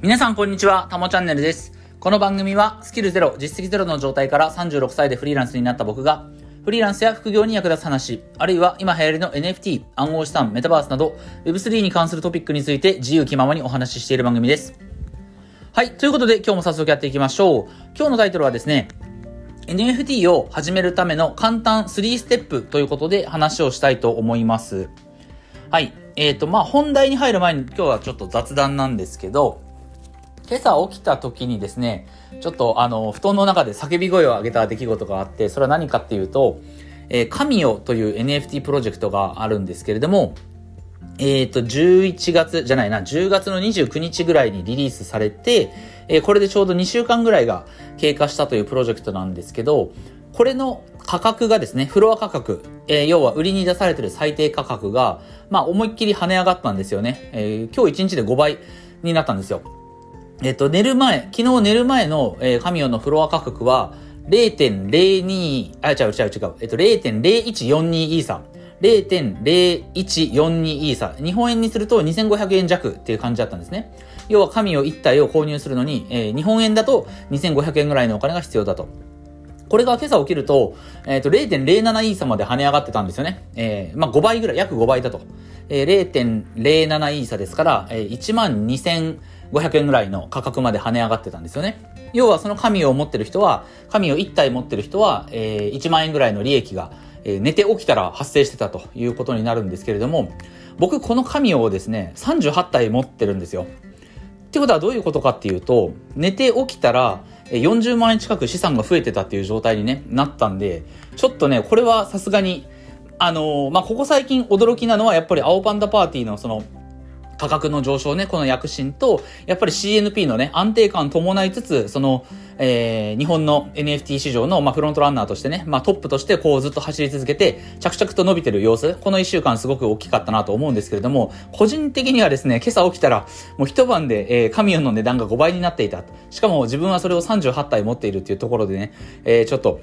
皆さんこんにちは、たもチャンネルです。この番組はスキルゼロ、実績ゼロの状態から36歳でフリーランスになった僕が、フリーランスや副業に役立つ話、あるいは今流行りの NFT、暗号資産、メタバースなど、Web3 に関するトピックについて自由気ままにお話ししている番組です。はい、ということで今日も早速やっていきましょう。今日のタイトルはですね、NFT を始めるための簡単3ステップということで話をしたいと思います。はい。えっ、ー、と、まあ、本題に入る前に今日はちょっと雑談なんですけど、今朝起きた時にですね、ちょっとあの、布団の中で叫び声を上げた出来事があって、それは何かっていうと、えー、神よという NFT プロジェクトがあるんですけれども、えっ、ー、と、11月じゃないな、10月の29日ぐらいにリリースされて、えー、これでちょうど2週間ぐらいが経過したというプロジェクトなんですけど、これの価格がですね、フロア価格、えー、要は売りに出されてる最低価格が、まあ思いっきり跳ね上がったんですよね。えー、今日1日で5倍になったんですよ。えっと、寝る前、昨日寝る前の、えー、カミオのフロア価格は、0.02、あ、違う違う違う、えっと、0.0142イーサ。0.0142イーサ。日本円にすると2500円弱っていう感じだったんですね。要は神を1体を購入するのに、えー、日本円だと2500円ぐらいのお金が必要だと。これが今朝起きると、えっ、ー、と、0.07イーサまで跳ね上がってたんですよね。えー、まあ、5倍ぐらい、約5倍だと。えー、0.07イーサですから、えー、500円ぐらいの価格まで跳ね上がってたんですよね。要はその神を持ってる人は、神を1体持ってる人は、えー、1万円ぐらいの利益が、えー、寝て起きたら発生してたということになるんですけれども、僕この神をですね、38体持ってるんですよ。ってことはどういうことかっていうと、寝て起きたら、40万円近く資産が増えてたっていう状態に、ね、なったんで、ちょっとね、これはさすがに、あのー、まあ、ここ最近驚きなのはやっぱり青パンダパーティーのその、価格の上昇ね、この躍進と、やっぱり CNP のね、安定感伴いつつ、その、えー、日本の NFT 市場の、まあ、フロントランナーとしてね、まあ、トップとしてこうずっと走り続けて、着々と伸びてる様子、この一週間すごく大きかったなと思うんですけれども、個人的にはですね、今朝起きたら、もう一晩で、えー、カミオンの値段が5倍になっていた。しかも自分はそれを38体持っているっていうところでね、えー、ちょっと、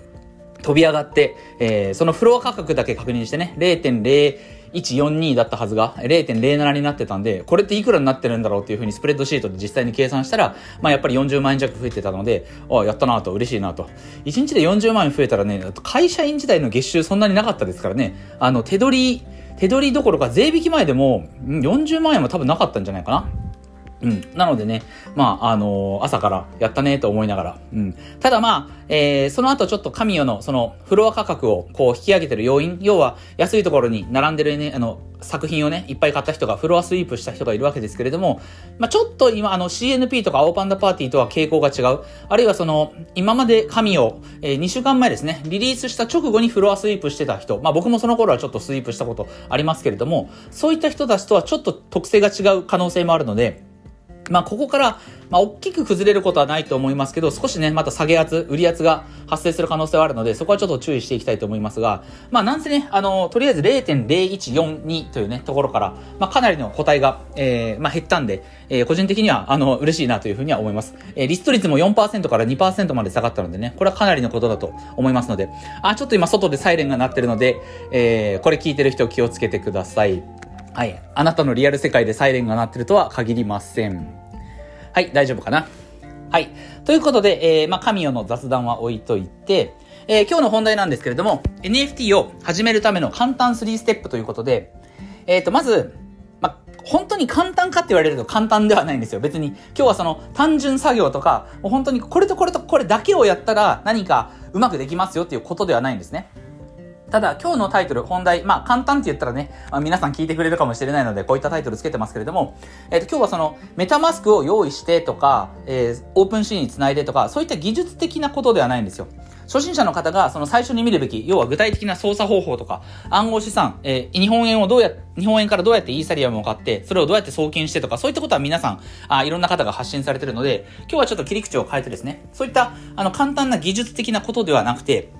飛び上がって、えー、そのフロア価格だけ確認してね、0.0 142だったはずが0.07になってたんで、これっていくらになってるんだろうっていうふうにスプレッドシートで実際に計算したら、まあやっぱり40万円弱増えてたので、ああ、やったなと、嬉しいなと。1日で40万円増えたらね、会社員時代の月収そんなになかったですからね、あの、手取り、手取りどころか税引き前でも40万円は多分なかったんじゃないかな。うん。なのでね、まあ、あのー、朝からやったねと思いながら。うん。ただまあ、えー、その後ちょっと神代のそのフロア価格をこう引き上げてる要因、要は安いところに並んでるね、あの、作品をね、いっぱい買った人がフロアスイープした人がいるわけですけれども、まあちょっと今あの CNP とか青パンダパーティーとは傾向が違う。あるいはその、今まで神を、えー、2週間前ですね、リリースした直後にフロアスイープしてた人、まあ僕もその頃はちょっとスイープしたことありますけれども、そういった人たちとはちょっと特性が違う可能性もあるので、まあ、ここから、まあ、大きく崩れることはないと思いますけど、少しね、また下げ圧、売り圧が発生する可能性はあるので、そこはちょっと注意していきたいと思いますが、まあ、なんせね、あの、とりあえず0.0142というね、ところから、まあ、かなりの個体が、えー、まあ、減ったんで、えー、個人的には、あの、嬉しいなというふうには思います。えー、リスト率も4%から2%まで下がったのでね、これはかなりのことだと思いますので、あ、ちょっと今外でサイレンが鳴ってるので、えー、これ聞いてる人気をつけてください。はい。あなたのリアル世界でサイレンが鳴ってるとは限りません。はい、大丈夫かな？はい。ということで、えー、まあ、神代の雑談は置いといて、えー、今日の本題なんですけれども、NFT を始めるための簡単3ステップということで、えっ、ー、と、まず、まあ、本当に簡単かって言われると簡単ではないんですよ。別に、今日はその単純作業とか、もう本当にこれとこれとこれだけをやったら何かうまくできますよっていうことではないんですね。ただ、今日のタイトル、本題、まあ、簡単って言ったらね、まあ、皆さん聞いてくれるかもしれないので、こういったタイトルつけてますけれども、えっ、ー、と、今日はその、メタマスクを用意してとか、えー、オープンシーンにつないでとか、そういった技術的なことではないんですよ。初心者の方が、その最初に見るべき、要は具体的な操作方法とか、暗号資産、えー、日本円をどうや、日本円からどうやってイーサリアムを買って、それをどうやって送金してとか、そういったことは皆さん、あいろんな方が発信されてるので、今日はちょっと切り口を変えてですね、そういった、あの、簡単な技術的なことではなくて、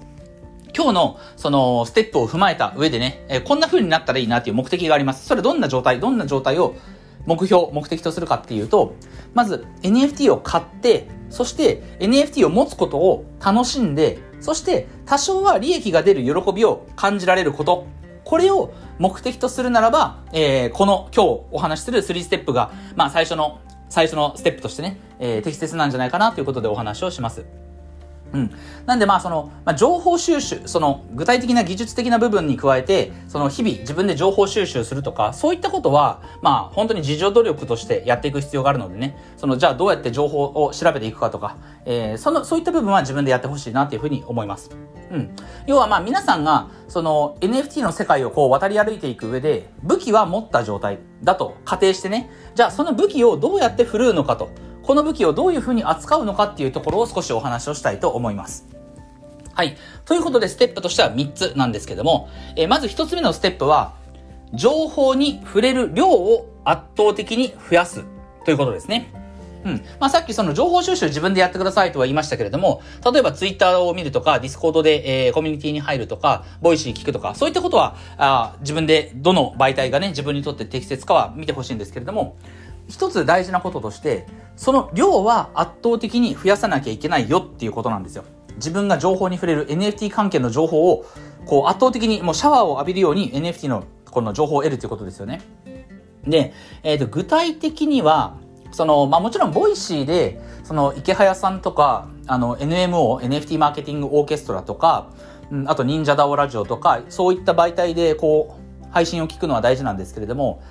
今日の、その、ステップを踏まえた上でね、えー、こんな風になったらいいなっていう目的があります。それどんな状態、どんな状態を目標、目的とするかっていうと、まず NFT を買って、そして NFT を持つことを楽しんで、そして多少は利益が出る喜びを感じられること。これを目的とするならば、えー、この今日お話しする3ステップが、まあ最初の最初のステップとしてね、えー、適切なんじゃないかなということでお話をします。うん。なんでまあその、まあ、情報収集、その具体的な技術的な部分に加えて、その日々自分で情報収集するとか、そういったことは、まあ本当に自助努力としてやっていく必要があるのでね、そのじゃあどうやって情報を調べていくかとか、えー、その、そういった部分は自分でやってほしいなというふうに思います。うん。要はまあ皆さんが、その NFT の世界をこう渡り歩いていく上で、武器は持った状態だと仮定してね、じゃあその武器をどうやって振るうのかと。この武器をどういうふうに扱うのかっていうところを少しお話をしたいと思います。はい。ということで、ステップとしては3つなんですけども、えー、まず1つ目のステップは、情報に触れる量を圧倒的に増やすということですね。うん。まあ、さっきその情報収集自分でやってくださいとは言いましたけれども、例えばツイッターを見るとか、 Discord で、えー、コミュニティに入るとか、 Voicy 聞くとか、そういったことは、あ自分でどの媒体がね、自分にとって適切かは見てほしいんですけれども、一つ大事なこととして、その量は圧倒的に増やさなきゃいけないよっていうことなんですよ。自分が情報に触れる NFT 関係の情報を、こう圧倒的にもうシャワーを浴びるように NFT のこの情報を得るということですよね。で、えっ、ー、と、具体的には、その、まあ、もちろん、 Voicy で、その、イケハヤさんとか、あの、NMO、NFT マーケティングオーケストラとか、うん、あと、忍者 DAOラジオとか、そういった媒体で、こう、配信を聞くのは大事なんですけれども、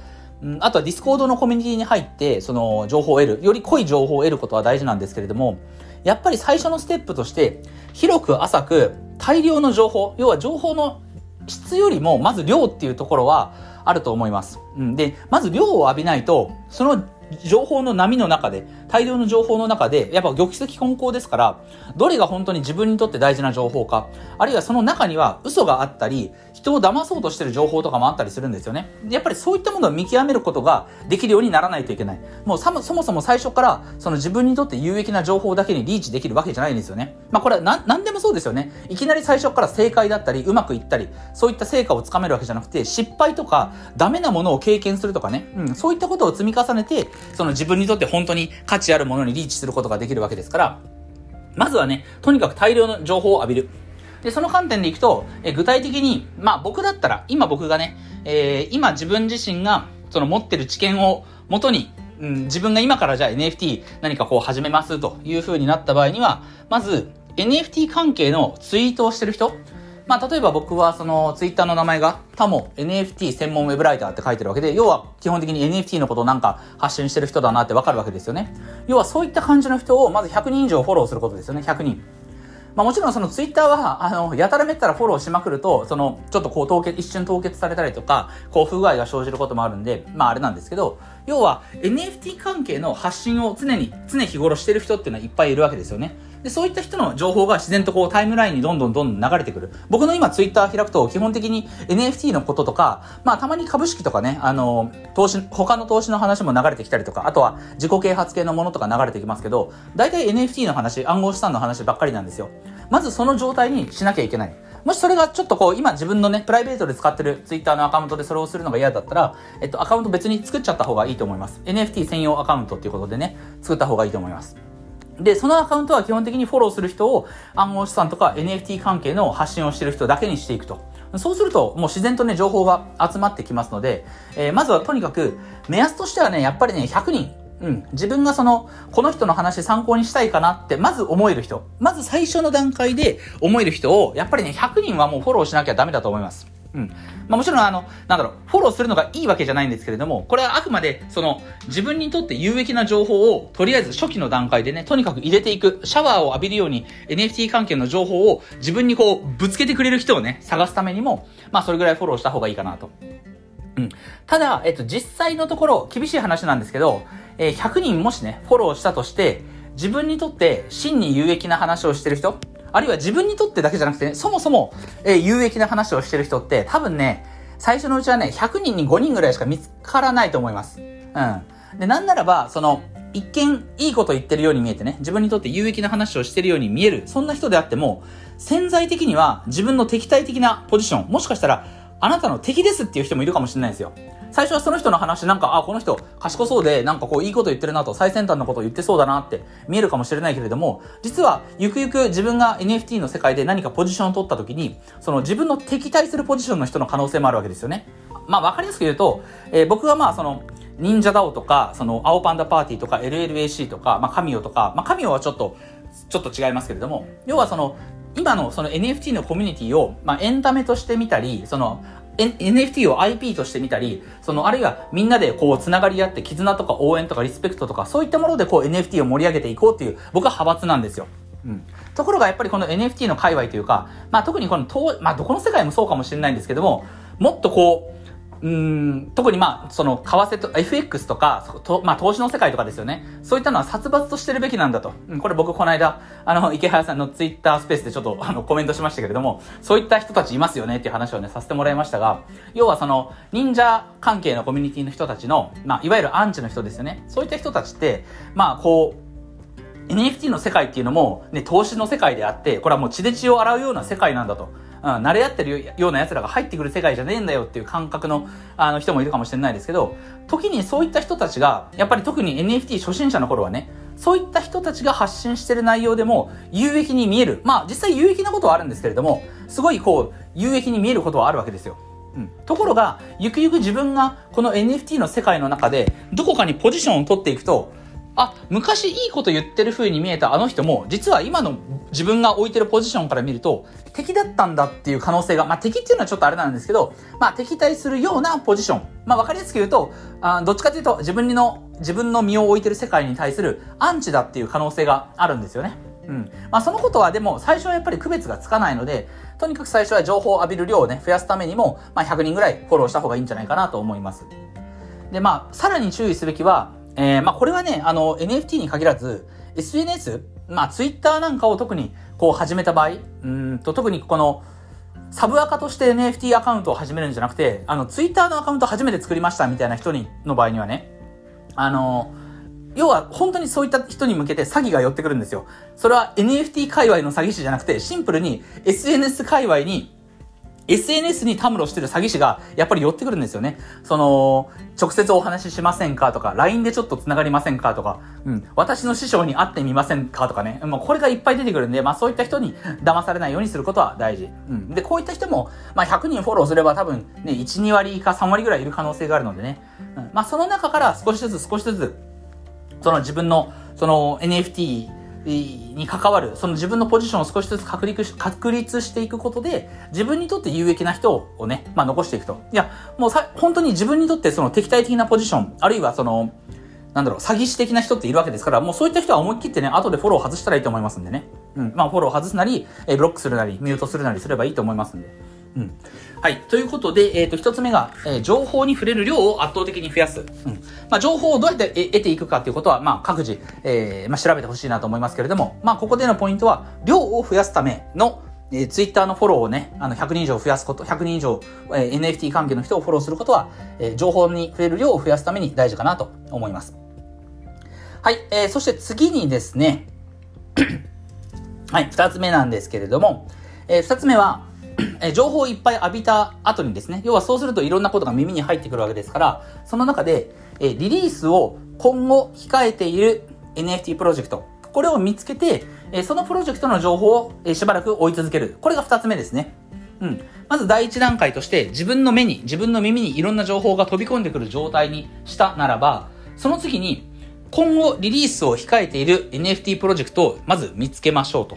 うん、あとは Discord のコミュニティに入って、その情報を得る、より濃い情報を得ることは大事なんですけれども、やっぱり最初のステップとして、広く浅く大量の情報、要は情報の質よりもまず量っていうところはあると思います。うん、で、まず量を浴びないと、その情報の波の中で、大量の情報の中で、やっぱ玉石混交ですから、どれが本当に自分にとって大事な情報か、あるいはその中には嘘があったり、人を騙そうとしてる情報とかもあったりするんですよね。やっぱりそういったものを見極めることができるようにならないといけない。もうそもそも最初から、その自分にとって有益な情報だけにリーチできるわけじゃないんですよね。まあこれは何何でもそうですよね。いきなり最初から正解だったり、うまくいったり、そういった成果をつかめるわけじゃなくて、失敗とか、ダメなものを経験するとかね、うん、そういったことを積み重ねて、その自分にとって本当に価値あるものにリーチすることができるわけですから、まずはね、とにかく大量の情報を浴びる。で、その観点でいくと、え具体的に、まあ僕だったら、今僕がね、えー、今自分自身が、その持ってる知見をもとに、うん、自分が今からじゃあ NFT 何かこう始めますという風になった場合には、まず NFT 関係のツイートをしてる人、まあ、例えば僕はそのツイッターの名前がタモ NFT 専門ウェブライターって書いてるわけで、要は基本的に NFT のことをなんか発信してる人だなってわかるわけですよね。要はそういった感じの人をまず100人以上フォローすることですよね、100人。まあもちろんそのツイッターは、あの、やたらめったらフォローしまくると、その、ちょっとこう凍結、一瞬凍結されたりとか、こう不具合が生じることもあるんで、まああれなんですけど、要は NFT 関係の発信を常に、常日頃してる人っていうのはいっぱいいるわけですよね。で、そういった人の情報が自然とこうタイムラインにどんどんどんどん流れてくる。僕の今ツイッター開くと基本的に NFT のこととか、まあたまに株式とかね、あの、投資、他の投資の話も流れてきたりとか、あとは自己啓発系のものとか流れてきますけど、大体 NFT の話、暗号資産の話ばっかりなんですよ。まずその状態にしなきゃいけない。もしそれがちょっとこう、今自分のね、プライベートで使ってる Twitter のアカウントでそれをするのが嫌だったら、えっと、アカウント別に作っちゃった方がいいと思います。NFT 専用アカウントっていうことでね、作った方がいいと思います。で、そのアカウントは基本的にフォローする人を暗号資産とか NFT 関係の発信をしてる人だけにしていくと。そうすると、もう自然とね、情報が集まってきますので、えー、まずはとにかく、目安としてはね、やっぱりね、100人、うん、自分がその、この人の話参考にしたいかなって、まず思える人。まず最初の段階で思える人を、やっぱりね、100人はもうフォローしなきゃダメだと思います。うん。まあもちろんあの、なんだろう、フォローするのがいいわけじゃないんですけれども、これはあくまで、その、自分にとって有益な情報を、とりあえず初期の段階でね、とにかく入れていく、シャワーを浴びるように NFT 関係の情報を自分にこう、ぶつけてくれる人をね、探すためにも、まあそれぐらいフォローした方がいいかなと。うん。ただ、えっと、実際のところ、厳しい話なんですけど、えー、100人もしね、フォローしたとして、自分にとって真に有益な話をしてる人、あるいは自分にとってだけじゃなくてね、そもそも、えー、有益な話をしてる人って、多分ね、最初のうちはね、100人に5人ぐらいしか見つからないと思います。うん。で、なんならば、その、一見いいこと言ってるように見えてね、自分にとって有益な話をしてるように見える、そんな人であっても、潜在的には自分の敵対的なポジション、もしかしたら、あなたの敵ですっていう人もいるかもしれないですよ。最初はその人の話なんか、あ、この人賢そうで、なんかこういいこと言ってるなと、最先端のことを言ってそうだなって見えるかもしれないけれども、実はゆくゆく自分が NFT の世界で何かポジションを取った時に、その自分の敵対するポジションの人の可能性もあるわけですよね。まあわかりやすく言うと、えー、僕はまあその、忍者ダオとか、その、青パンダパーティーとか、LLAC とか、まあ、カミオとか、まあ、カミオはちょっと、ちょっと違いますけれども、要はその、今のその NFT のコミュニティを、まあ、エンタメとして見たり、その、NFT を IP として見たり、その、あるいはみんなでこう、つながり合って、絆とか応援とかリスペクトとか、そういったものでこう、NFT を盛り上げていこうっていう、僕は派閥なんですよ。うん。ところがやっぱりこの NFT の界隈というか、まあ特にこの、まあどこの世界もそうかもしれないんですけども、もっとこう、うん特にまあ、その、為替と、FX とか、とまあ、投資の世界とかですよね。そういったのは殺伐としてるべきなんだと。うん、これ僕この間、あの、池原さんのツイッタースペースでちょっと、あの、コメントしましたけれども、そういった人たちいますよねっていう話をね、させてもらいましたが、要はその、忍者関係のコミュニティの人たちの、まあ、いわゆるアンチの人ですよね。そういった人たちって、まあ、こう、NFT の世界っていうのも、ね、投資の世界であって、これはもう血で血を洗うような世界なんだと。うん、慣れ合ってるような奴らが入ってくる世界じゃねえんだよっていう感覚のあの人もいるかもしれないですけど、時にそういった人たちが、やっぱり特に NFT 初心者の頃はね、そういった人たちが発信してる内容でも有益に見える。まあ実際有益なことはあるんですけれども、すごいこう、有益に見えることはあるわけですよ。うん、ところが、ゆくゆく自分がこの NFT の世界の中で、どこかにポジションを取っていくと、あ、昔いいこと言ってる風に見えたあの人も、実は今の自分が置いてるポジションから見ると、敵だったんだっていう可能性が、まあ敵っていうのはちょっとあれなんですけど、まあ敵対するようなポジション。まあわかりやすく言うと、あどっちかというと自分の、自分の身を置いてる世界に対するアンチだっていう可能性があるんですよね。うん。まあそのことはでも最初はやっぱり区別がつかないので、とにかく最初は情報を浴びる量をね、増やすためにも、まあ100人ぐらいフォローした方がいいんじゃないかなと思います。で、まあ、さらに注意すべきは、えー、まあこれはね、あの、NFT に限らず、SNS、まあ Twitter なんかを特にこう始めた場合、うんと特にこの、サブアカとして NFT アカウントを始めるんじゃなくて、あの、Twitter のアカウント初めて作りましたみたいな人に、の場合にはね、あの、要は本当にそういった人に向けて詐欺が寄ってくるんですよ。それは NFT 界隈の詐欺師じゃなくて、シンプルに SNS 界隈に SNS にたむろしてる詐欺師がやっぱり寄ってくるんですよね。その、直接お話ししませんかとか、LINE でちょっと繋がりませんかとか、うん、私の師匠に会ってみませんかとかね。もうこれがいっぱい出てくるんで、まあそういった人に騙されないようにすることは大事。うん。で、こういった人も、まあ100人フォローすれば多分ね、1、2割か3割ぐらいいる可能性があるのでね。うん。まあその中から少しずつ少しずつ、その自分の、その NFT、に関わる、その自分のポジションを少しずつ確立し確立していくことで、自分にとって有益な人をね、まあ残していくと。いや、もうさ、本当に自分にとってその敵対的なポジション、あるいはその、なんだろう、詐欺師的な人っているわけですから、もうそういった人は思い切ってね、後でフォロー外したらいいと思いますんでね。うん。まあフォロー外すなり、えブロックするなり、ミュートするなりすればいいと思いますんで。うん。はい。ということで、えっ、ー、と、一つ目が、えー、情報に触れる量を圧倒的に増やす。うん。まあ、情報をどうやって得ていくかっていうことは、まあ、各自、えー、まあ、調べてほしいなと思いますけれども、まあ、ここでのポイントは、量を増やすための、えー、ツイッターのフォローをね、あの、100人以上増やすこと、100人以上、えー、NFT 関係の人をフォローすることは、えー、情報に触れる量を増やすために大事かなと思います。はい。えー、そして次にですね、はい、二つ目なんですけれども、えー、二つ目は、え情報をいっぱい浴びた後にですね、要はそうするといろんなことが耳に入ってくるわけですから、その中で、えリリースを今後控えている NFT プロジェクト、これを見つけて、えそのプロジェクトの情報を、えしばらく追い続ける。これが二つ目ですね。うん。まず第一段階として自分の目に、自分の耳にいろんな情報が飛び込んでくる状態にしたならば、その次に今後リリースを控えている NFT プロジェクトをまず見つけましょうと。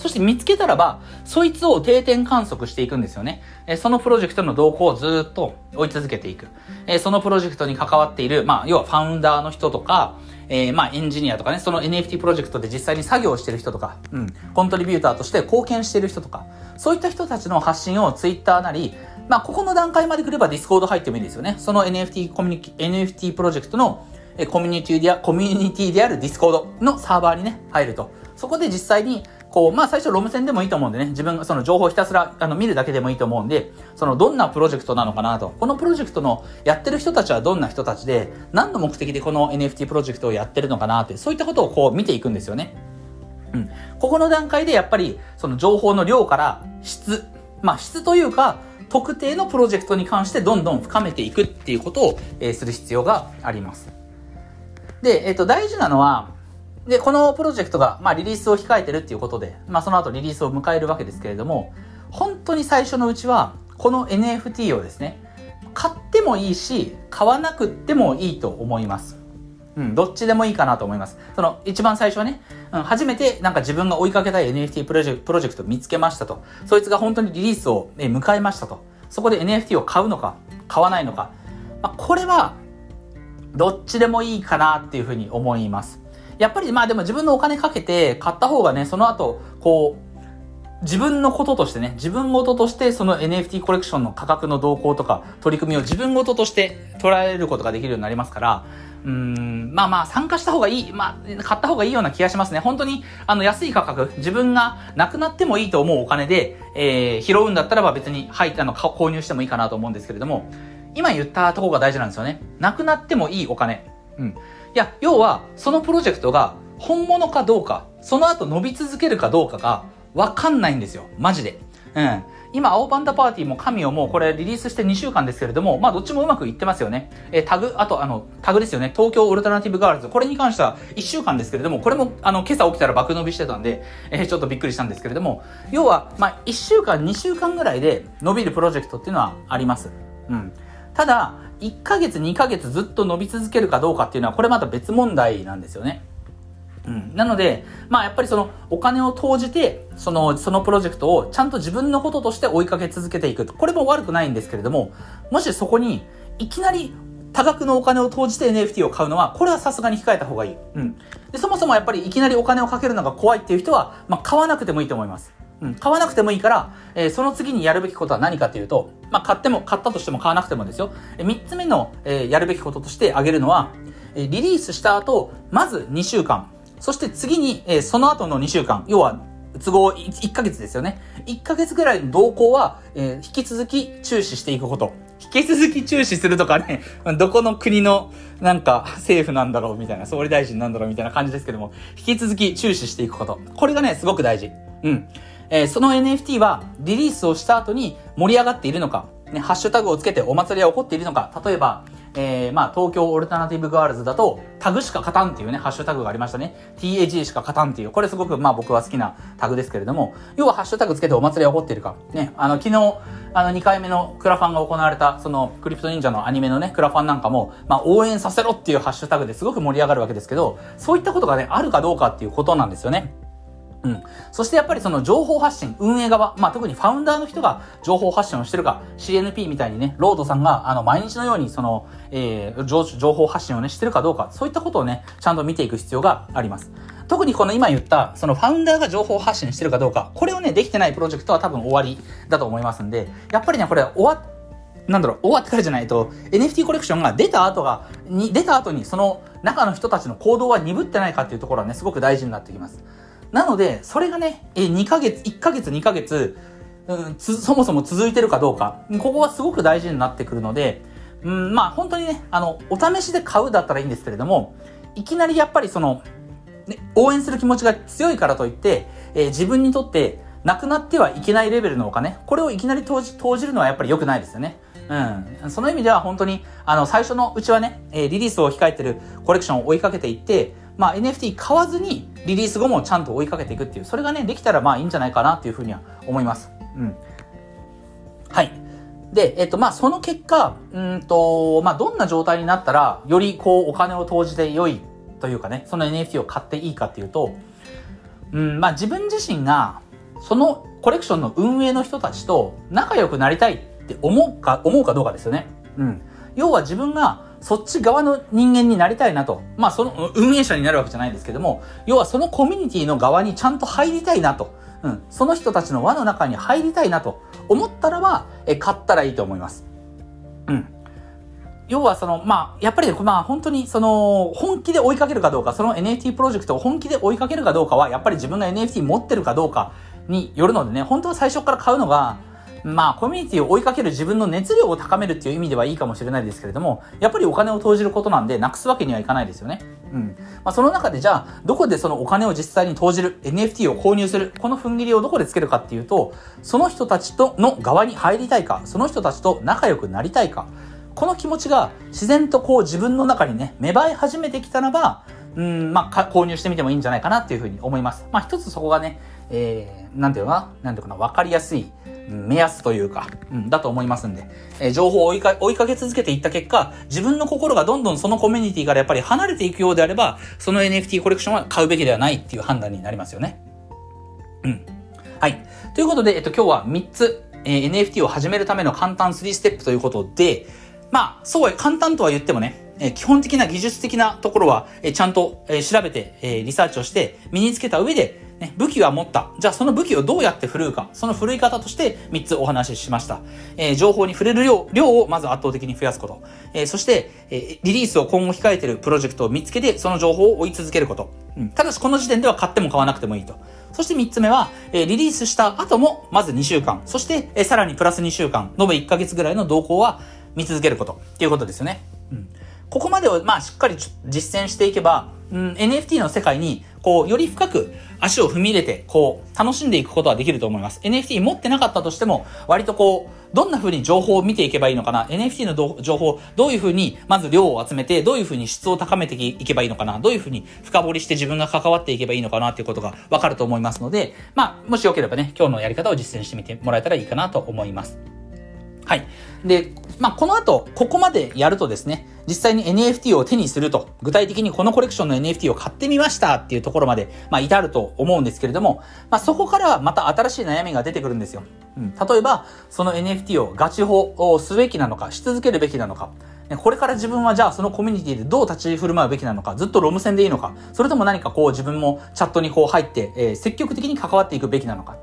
そして見つけたらば、そいつを定点観測していくんですよね。えそのプロジェクトの動向をずっと追い続けていく。えそのプロジェクトに関わっている、まあ、要はファウンダーの人とか、えー、まあ、エンジニアとかね、その NFT プロジェクトで実際に作業してる人とか、うん、コントリビューターとして貢献してる人とか、そういった人たちの発信を Twitter なり、まあ、ここの段階まで来れば Discord 入ってもいいですよね。その NFT コミュニティ NFT プロジェクトのコミュニティで、コミュニティである Discord のサーバーにね、入ると。そこで実際にこう、まあ最初ロム線でもいいと思うんでね、自分その情報ひたすらあの見るだけでもいいと思うんで、そのどんなプロジェクトなのかなと。このプロジェクトのやってる人たちはどんな人たちで、何の目的でこの NFT プロジェクトをやってるのかなって、そういったことをこう見ていくんですよね。うん。ここの段階でやっぱり、その情報の量から質、まあ質というか、特定のプロジェクトに関してどんどん深めていくっていうことを、えー、する必要があります。で、えっ、ー、と、大事なのは、で、このプロジェクトが、まあ、リリースを控えてるっていうことで、まあ、その後リリースを迎えるわけですけれども、本当に最初のうちは、この NFT をですね、買ってもいいし、買わなくってもいいと思います。うん、どっちでもいいかなと思います。その、一番最初はね、うん、初めてなんか自分が追いかけたい NFT プロジェプロジェクト見つけましたと。そいつが本当にリリースを、ね、迎えましたと。そこで NFT を買うのか、買わないのか。まあ、これは、どっちでもいいかなっていうふうに思います。やっぱりまあでも自分のお金かけて買った方がね、その後、こう、自分のこととしてね、自分事ととしてその NFT コレクションの価格の動向とか取り組みを自分事ととして捉えることができるようになりますから、うん、まあまあ参加した方がいい、まあ買った方がいいような気がしますね。本当にあの安い価格、自分がなくなってもいいと思うお金で、えー、拾うんだったらば別に、はい、あの、購入してもいいかなと思うんですけれども、今言ったところが大事なんですよね。なくなってもいいお金。うん。いや、要は、そのプロジェクトが本物かどうか、その後伸び続けるかどうかが、わかんないんですよ。マジで。うん。今、青パンダパーティーも神をもうこれリリースして2週間ですけれども、まあどっちもうまくいってますよね。えー、タグ、あとあの、タグですよね。東京オルタナティブガールズ。これに関しては1週間ですけれども、これもあの、今朝起きたら爆伸びしてたんで、えー、ちょっとびっくりしたんですけれども、要は、まあ1週間、2週間ぐらいで伸びるプロジェクトっていうのはあります。うん。ただ、1ヶ月、2ヶ月ずっと伸び続けるかどうかっていうのは、これまた別問題なんですよね。うん、なので、まあやっぱりそのお金を投じて、その、そのプロジェクトをちゃんと自分のこととして追いかけ続けていく。これも悪くないんですけれども、もしそこにいきなり多額のお金を投じて NFT を買うのは、これはさすがに控えた方がいい。うん。で、そもそもやっぱりいきなりお金をかけるのが怖いっていう人は、まあ買わなくてもいいと思います。うん、買わなくてもいいから、えー、その次にやるべきことは何かというと、まあ、買っても、買ったとしても買わなくてもですよ。えー、3つ目の、えー、やるべきこととして挙げるのは、えー、リリースした後、まず2週間、そして次に、えー、その後の2週間、要は、都合 1, 1ヶ月ですよね。1ヶ月ぐらいの動向は、えー、引き続き注視していくこと。引き続き注視するとかね、どこの国のなんか政府なんだろうみたいな、総理大臣なんだろうみたいな感じですけども、引き続き注視していくこと。これがね、すごく大事。うん。えー、その NFT はリリースをした後に盛り上がっているのか、ね、ハッシュタグをつけてお祭りは起こっているのか、例えば、えー、まあ、東京オルタナティブガールズだと、タグしか勝たんっていうね、ハッシュタグがありましたね。TAG しか勝たんっていう、これすごく、まあ僕は好きなタグですけれども、要はハッシュタグつけてお祭りは起こっているか。ね、あの、昨日、あの、2回目のクラファンが行われた、その、クリプト忍者のアニメのね、クラファンなんかも、まあ、応援させろっていうハッシュタグですごく盛り上がるわけですけど、そういったことがね、あるかどうかっていうことなんですよね。うん。そしてやっぱりその情報発信、運営側、まあ特にファウンダーの人が情報発信をしてるか、CNP みたいにね、ロードさんがあの毎日のようにその、えー、情報発信をね、してるかどうか、そういったことをね、ちゃんと見ていく必要があります。特にこの今言った、そのファウンダーが情報発信してるかどうか、これをね、できてないプロジェクトは多分終わりだと思いますんで、やっぱりね、これ終わなんだろう、終わってからじゃないと、NFT コレクションが出た後が、に、出た後にその中の人たちの行動は鈍ってないかっていうところはね、すごく大事になってきます。なので、それがね、え、2ヶ月、1ヶ月、2ヶ月、うん、そもそも続いてるかどうか、ここはすごく大事になってくるので、うん、まあ本当にね、あの、お試しで買うだったらいいんですけれども、いきなりやっぱりその、ね、応援する気持ちが強いからといって、えー、自分にとってなくなってはいけないレベルのお金、これをいきなり投じ投じるのはやっぱり良くないですよね。うん。その意味では本当に、あの、最初のうちはね、えー、リリースを控えてるコレクションを追いかけていって、まあ、NFT 買わずにリリース後もちゃんと追いかけていくっていう、それがね、できたらまあいいんじゃないかなっていうふうには思います。うん。はい。で、えっと、まあ、その結果、うんと、まあ、どんな状態になったら、よりこう、お金を投じて良いというかね、その NFT を買っていいかっていうと、うん、まあ、自分自身が、そのコレクションの運営の人たちと仲良くなりたいって思うか、思うかどうかですよね。うん。要は自分が、そっち側の人間になりたいなと。まあ、その、運営者になるわけじゃないですけども、要はそのコミュニティの側にちゃんと入りたいなと。うん。その人たちの輪の中に入りたいなと思ったらば、え、買ったらいいと思います。うん。要はその、まあ、やっぱり、まあ、本当に、その、本気で追いかけるかどうか、その NFT プロジェクトを本気で追いかけるかどうかは、やっぱり自分が NFT 持ってるかどうかによるのでね、本当は最初から買うのが、まあ、コミュニティを追いかける自分の熱量を高めるっていう意味ではいいかもしれないですけれども、やっぱりお金を投じることなんで、なくすわけにはいかないですよね。うん。まあ、その中でじゃあ、どこでそのお金を実際に投じる、NFT を購入する、この踏ん切りをどこでつけるかっていうと、その人たちとの側に入りたいか、その人たちと仲良くなりたいか、この気持ちが自然とこう自分の中にね、芽生え始めてきたらば、うん、まあ、購入してみてもいいんじゃないかなっていうふうに思います。まあ、一つそこがね、えー、なんていうのかな、なんていうかな、わかりやすい、目安というか、うん、だと思いますんで、えー、情報を追いか追いかけ続けていった結果、自分の心がどんどんそのコミュニティからやっぱり離れていくようであれば、その NFT コレクションは買うべきではないっていう判断になりますよね。うん。はい。ということで、えっと、今日は3つ、えー、NFT を始めるための簡単3ステップということで、まあ、そう簡単とは言ってもね、え基本的な技術的なところは、えちゃんと、え調べて、えリサーチをして身につけた上で、ね、武器は持った。じゃあその武器をどうやって振るうか。その振るい方として3つお話ししました。えー、情報に触れる量、量をまず圧倒的に増やすこと。えー、そして、えー、リリースを今後控えているプロジェクトを見つけて、その情報を追い続けること。うん。ただしこの時点では買っても買わなくてもいいと。そして3つ目は、えー、リリースした後も、まず2週間。そして、えー、さらにプラス2週間。延べ1ヶ月ぐらいの動向は見続けること。っていうことですよね。うん。ここまでを、まあ、しっかり実践していけば、うん、NFT の世界に、こう、より深く足を踏み入れて、こう、楽しんでいくことはできると思います。NFT 持ってなかったとしても、割とこう、どんな風に情報を見ていけばいいのかな ?NFT の情報、どういう風に、まず量を集めて、どういう風に質を高めていけばいいのかな？どういう風に深掘りして自分が関わっていけばいいのかなっていうことがわかると思いますので、まあ、もしよければね、今日のやり方を実践してみてもらえたらいいかなと思います。はい。で、まあ、この後、ここまでやるとですね、実際に NFT を手にすると、具体的にこのコレクションの NFT を買ってみましたっていうところまで、まあ、至ると思うんですけれども、まあ、そこからまた新しい悩みが出てくるんですよ。うん。例えば、その NFT をガチ法をすべきなのか、し続けるべきなのか、これから自分はじゃあそのコミュニティでどう立ち振る舞うべきなのか、ずっとロム線でいいのか、それとも何かこう自分もチャットにこう入って、えー、積極的に関わっていくべきなのか。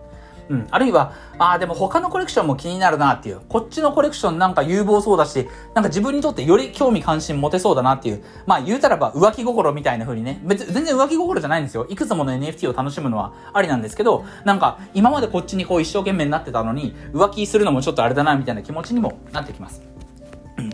うん。あるいは、ああ、でも他のコレクションも気になるなっていう。こっちのコレクションなんか有望そうだし、なんか自分にとってより興味関心持てそうだなっていう。まあ言うたらば浮気心みたいな風にね。別、全然浮気心じゃないんですよ。いくつもの NFT を楽しむのはありなんですけど、なんか今までこっちにこう一生懸命になってたのに、浮気するのもちょっとあれだなみたいな気持ちにもなってきます。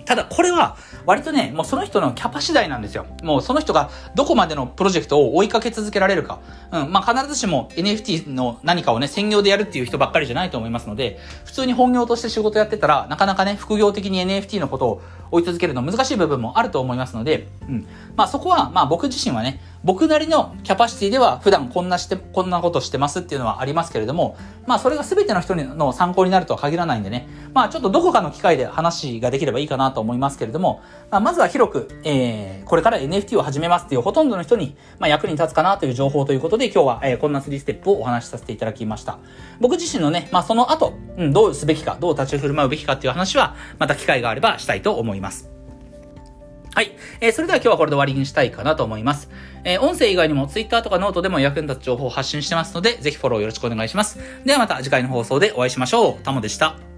ただこれは割とね、もうその人のキャパ次第なんですよ。もうその人がどこまでのプロジェクトを追いかけ続けられるか。うん、まあ必ずしも NFT の何かをね、専業でやるっていう人ばっかりじゃないと思いますので、普通に本業として仕事やってたら、なかなかね、副業的に NFT のことを追い続けるの難しい部分もあると思いますので、うん。まあそこは、まあ僕自身はね、僕なりのキャパシティでは普段こんなして、こんなことしてますっていうのはありますけれども、まあそれが全ての人の参考になるとは限らないんでね、まあちょっとどこかの機会で話ができればいいかなと思いますけれども、まあ、まずは広く、えー、これから NFT を始めますっていうほとんどの人に、まあ役に立つかなという情報ということで今日は、えー、こんな3ステップをお話しさせていただきました。僕自身のね、まあその後、うん、どうすべきか、どう立ち振る舞うべきかっていう話は、また機会があればしたいと思います。はい。えー、それでは今日はこれで終わりにしたいかなと思います。えー、音声以外にも Twitter とかノートでも役に立つ情報を発信してますので、ぜひフォローよろしくお願いします。ではまた次回の放送でお会いしましょう。タモでした。